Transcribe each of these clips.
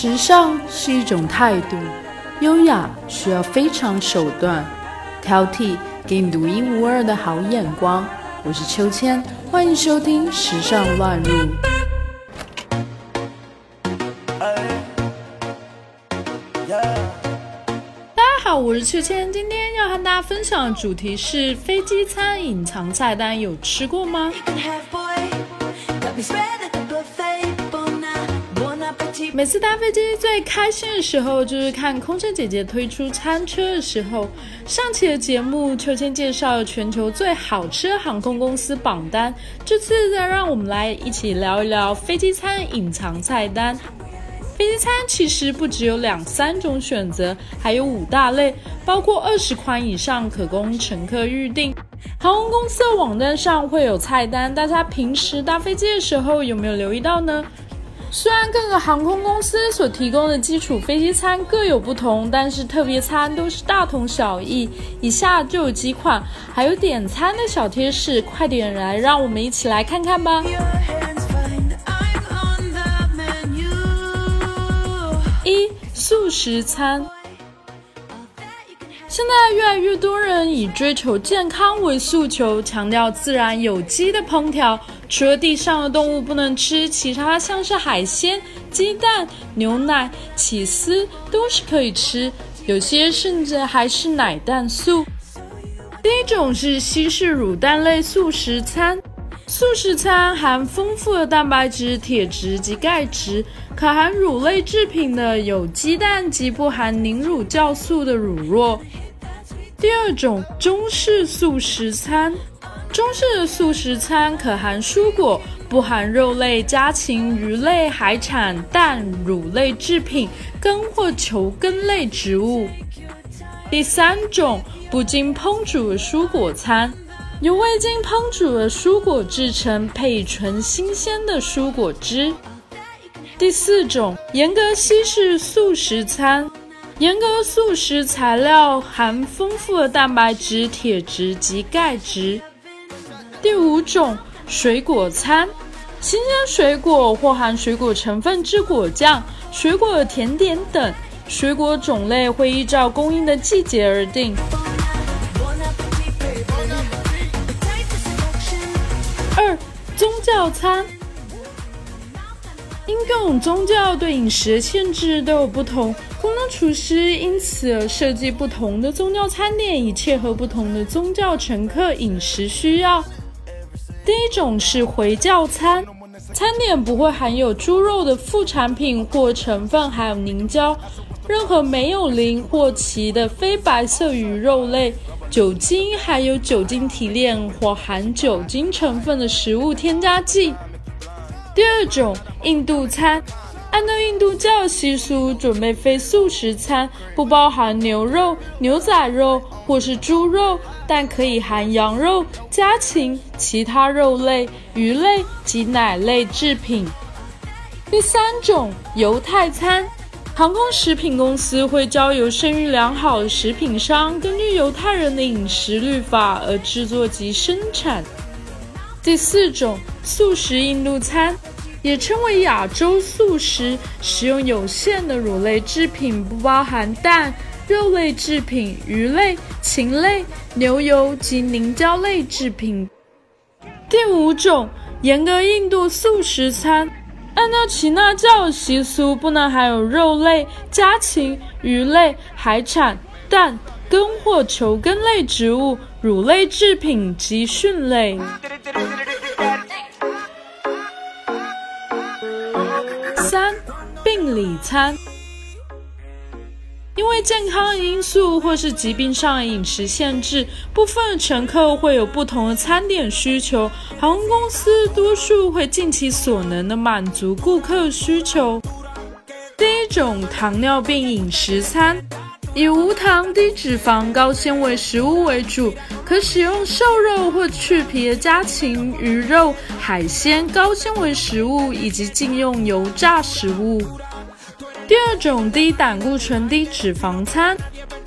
时尚是一种态度，优雅需要非常手段，挑剔给你独一无二的好眼光。我是秋千，欢迎收听《时尚乱入》。大家好，我是秋千，今天要和大家分享的主题是飞机餐隐藏菜单，有吃过吗？每次搭飞机最开心的时候，就是看空乘姐姐推出餐车的时候。上期的节目，秋千介绍了全球最好吃的航空公司榜单。这次再让我们来一起聊一聊飞机餐隐藏菜单。飞机餐其实不只有两三种选择，还有五大类，包括二十款以上可供乘客预订。航空公司的网站上会有菜单，大家平时搭飞机的时候有没有留意到呢？虽然各个航空公司所提供的基础飞机餐各有不同，但是特别餐都是大同小异。以下就有几款，还有点餐的小贴士，快点来，让我们一起来看看吧。一素食餐。现在越来越多人以追求健康为诉求，强调自然有机的烹调。除了地上的动物不能吃，其他像是海鲜、鸡蛋、牛奶、起司都是可以吃，有些甚至还是奶蛋素。第一种是西式乳蛋类素食餐，素食餐含丰富的蛋白质、铁质及钙质，可含乳类制品的有鸡蛋及不含凝乳酵素的乳酪。第二种中式素食餐，中式素食餐可含蔬果，不含肉类、家禽、鱼类、海产、蛋、乳类制品、根或球根类植物。第三种不经烹煮的蔬果餐，由未经烹煮的蔬果制成，配纯新鲜的蔬果汁。第四种严格西式素食餐。严格素食材料含丰富的蛋白质、铁质及钙质。第五种水果餐，新鲜水果或含水果成分之果酱、水果甜点等，水果种类会依照供应的季节而定。二宗教餐。因各种宗教对饮食的限制都有不同，工作厨师因此而设计不同的宗教餐点，以切合不同的宗教乘客饮食需要。第一种是回教餐，餐点不会含有猪肉的副产品或成分，还有凝胶，任何没有磷或其的非白色鱼肉类、酒精还有酒精提炼或含酒精成分的食物添加剂。第二种印度餐，按照印度教习俗准备非素食餐，不包含牛肉、牛仔肉或是猪肉，但可以含羊肉、家禽、其他肉类、鱼类及奶类制品。第三种犹太餐，航空食品公司会交由声誉良好的食品商，根据犹太人的饮食律法而制作及生产。第四种素食印度餐。也称为亚洲素食，使用有限的乳类制品，不包含蛋、肉类制品、鱼类、禽类、牛油及凝胶类制品。第五种严格印度素食餐，按照耆那教习俗，不能含有肉类、家禽、鱼类、海产、蛋、根或球根类植物、乳类制品及菌类。三病理餐，因为健康因素或是疾病上的饮食限制，部分乘客会有不同的餐点需求。航空公司多数会尽其所能的满足顾客需求。第一种糖尿病饮食餐。以无糖、低脂肪、高纤维食物为主，可使用瘦肉或去皮的家禽、鱼肉、海鲜、高纤维食物以及禁用油炸食物。第二种低胆固醇、低脂肪餐，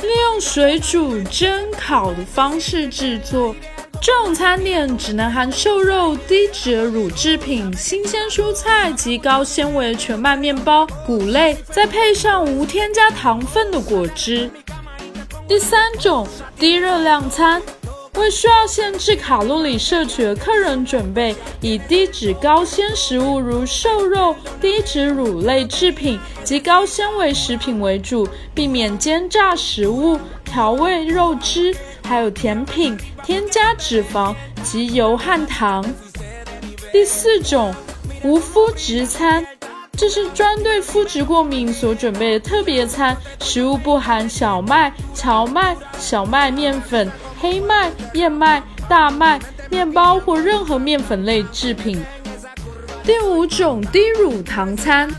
利用水煮、蒸、烤的方式制作，这种餐点只能含瘦肉、低脂乳制品、新鲜蔬菜及高纤维全麦面包、谷类，再配上无添加糖分的果汁。第三种低热量餐，为需要限制卡路里摄取的客人准备，以低脂高纤食物如瘦肉、低脂乳类制品及高纤维食品为主，避免煎炸食物、调味肉汁。还有甜品，添加脂肪及油和糖。第四种无麸质餐，这是专对麸质过敏所准备的特别餐，食物不含小麦、荞麦、小麦面粉、黑麦、燕麦、大麦、面包或任何面粉类制品。第五种低乳糖餐。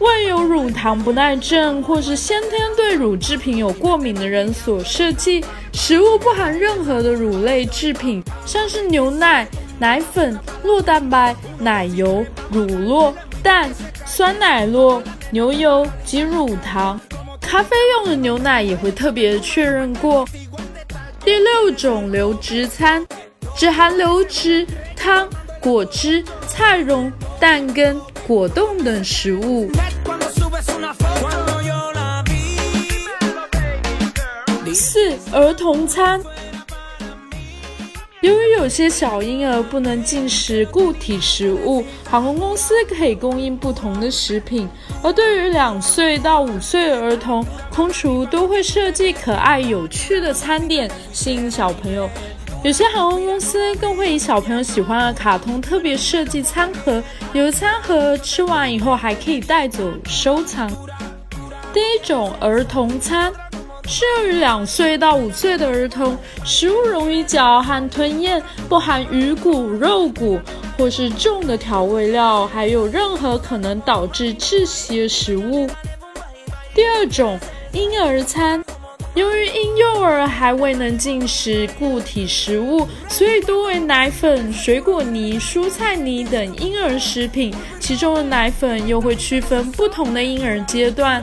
为有乳糖不耐症或是先天对乳制品有过敏的人所设计，食物不含任何的乳类制品，像是牛奶、奶粉、酪蛋白、奶油、乳酪、蛋、酸奶酪、牛油及乳糖。咖啡用的牛奶也会特别确认过。第六种流质餐，只含流质、汤、果汁、菜蓉、蛋羹。果冻等食物。四儿童餐，由于有些小婴儿不能进食固体食物，航空公司可以供应不同的食品。而对于两岁到五岁的儿童，空厨都会设计可爱有趣的餐点，吸引小朋友。有些航空公司更会以小朋友喜欢的卡通特别设计餐盒，有的餐盒吃完以后还可以带走收藏。第一种儿童餐，适用于两岁到五岁的儿童，食物容易嚼和吞咽，不含鱼骨、肉骨或是重的调味料，还有任何可能导致窒息的食物。第二种婴儿餐。由于婴幼儿还未能进食固体食物，所以多为奶粉、水果泥、蔬菜泥等婴儿食品。其中的奶粉又会区分不同的婴儿阶段。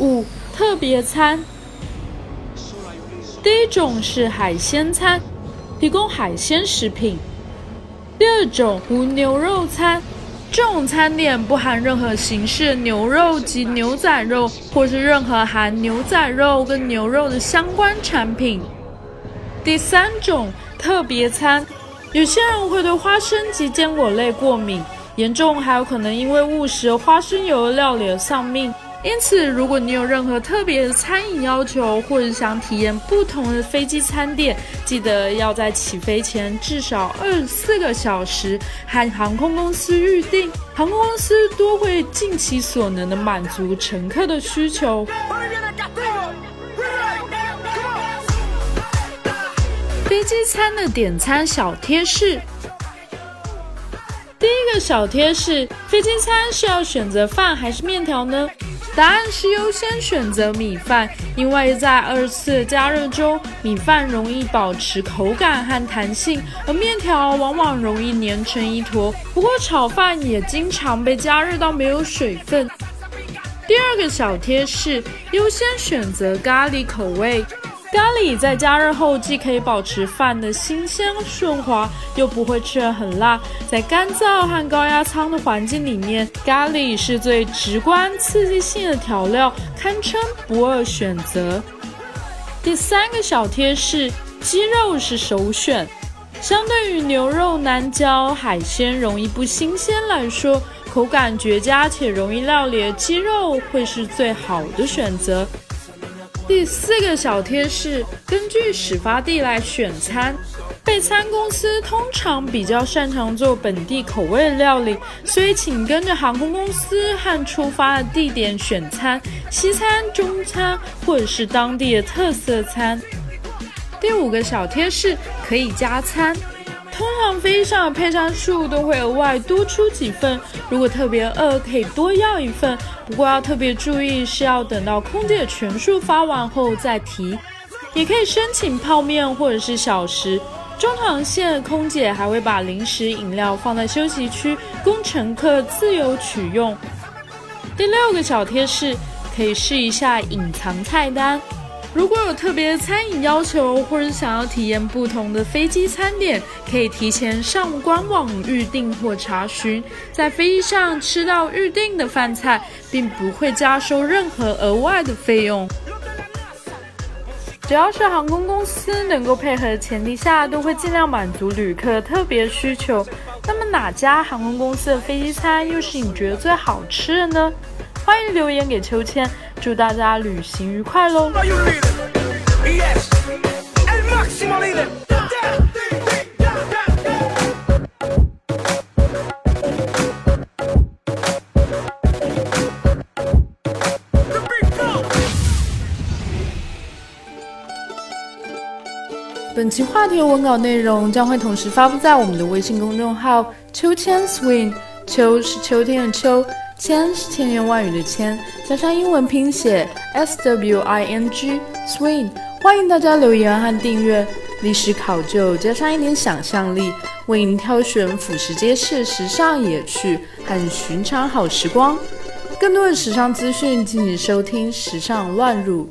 五特别餐，第一种是海鲜餐，提供海鲜食品；第二种无牛肉餐。这种餐点不含任何形式牛肉及牛仔肉，或是任何含牛仔肉跟牛肉的相关产品。第三种特别餐，有些人会对花生及坚果类过敏，严重还有可能因为误食花生油料理而丧命。因此，如果你有任何特别的餐饮要求，或者想体验不同的飞机餐点，记得要在起飞前至少二十四个小时和航空公司预定。航空公司都会尽其所能的满足乘客的需求。飞机餐的点餐小贴士：第一个小贴士，飞机餐是要选择饭还是面条呢？答案是优先选择米饭，因为在二次加热中，米饭容易保持口感和弹性，而面条往往容易粘成一坨。不过炒饭也经常被加热到没有水分。第二个小贴士：优先选择咖喱口味。咖喱在加热后既可以保持饭的新鲜顺滑，又不会吃得很辣。在干燥和高压舱的环境里面，咖喱是最直观刺激性的调料，堪称不二选择。第三个小贴士：鸡肉是首选。相对于牛肉难嚼、海鲜容易不新鲜来说，口感绝佳且容易料理的鸡肉会是最好的选择。第四个小贴士：根据始发地来选餐。备餐公司通常比较擅长做本地口味的料理，所以请跟着航空公司和出发的地点选餐，西餐、中餐或者是当地的特色餐。第五个小贴士：可以加餐。通常飞机上的配餐数都会额外多出几份，如果特别饿可以多要一份，不过要特别注意是要等到空姐全数发完后再提。也可以申请泡面或者是小食。中航线空姐还会把零食饮料放在休息区，供乘客自由取用。第六个小贴士，可以试一下隐藏菜单。如果有特别餐饮要求，或者想要体验不同的飞机餐点，可以提前上官网预订或查询，在飞机上吃到预定的饭菜，并不会加收任何额外的费用。只要是航空公司能够配合的前提下，都会尽量满足旅客特别需求。那么哪家航空公司的飞机餐又是你觉得最好吃的呢？欢迎留言给秋千，祝大家旅行愉快喽！本期话题的文稿内容将会同时发布在我们的微信公众号“秋千 swing”，秋是秋天的秋。千是千言万语的千，加上英文拼写 S W I N G Swing，欢迎大家留言和订阅。历史考究加上一点想象力，为您挑选俯拾皆是时尚野趣和寻常好时光。更多的时尚资讯，敬请收听《时尚乱入》。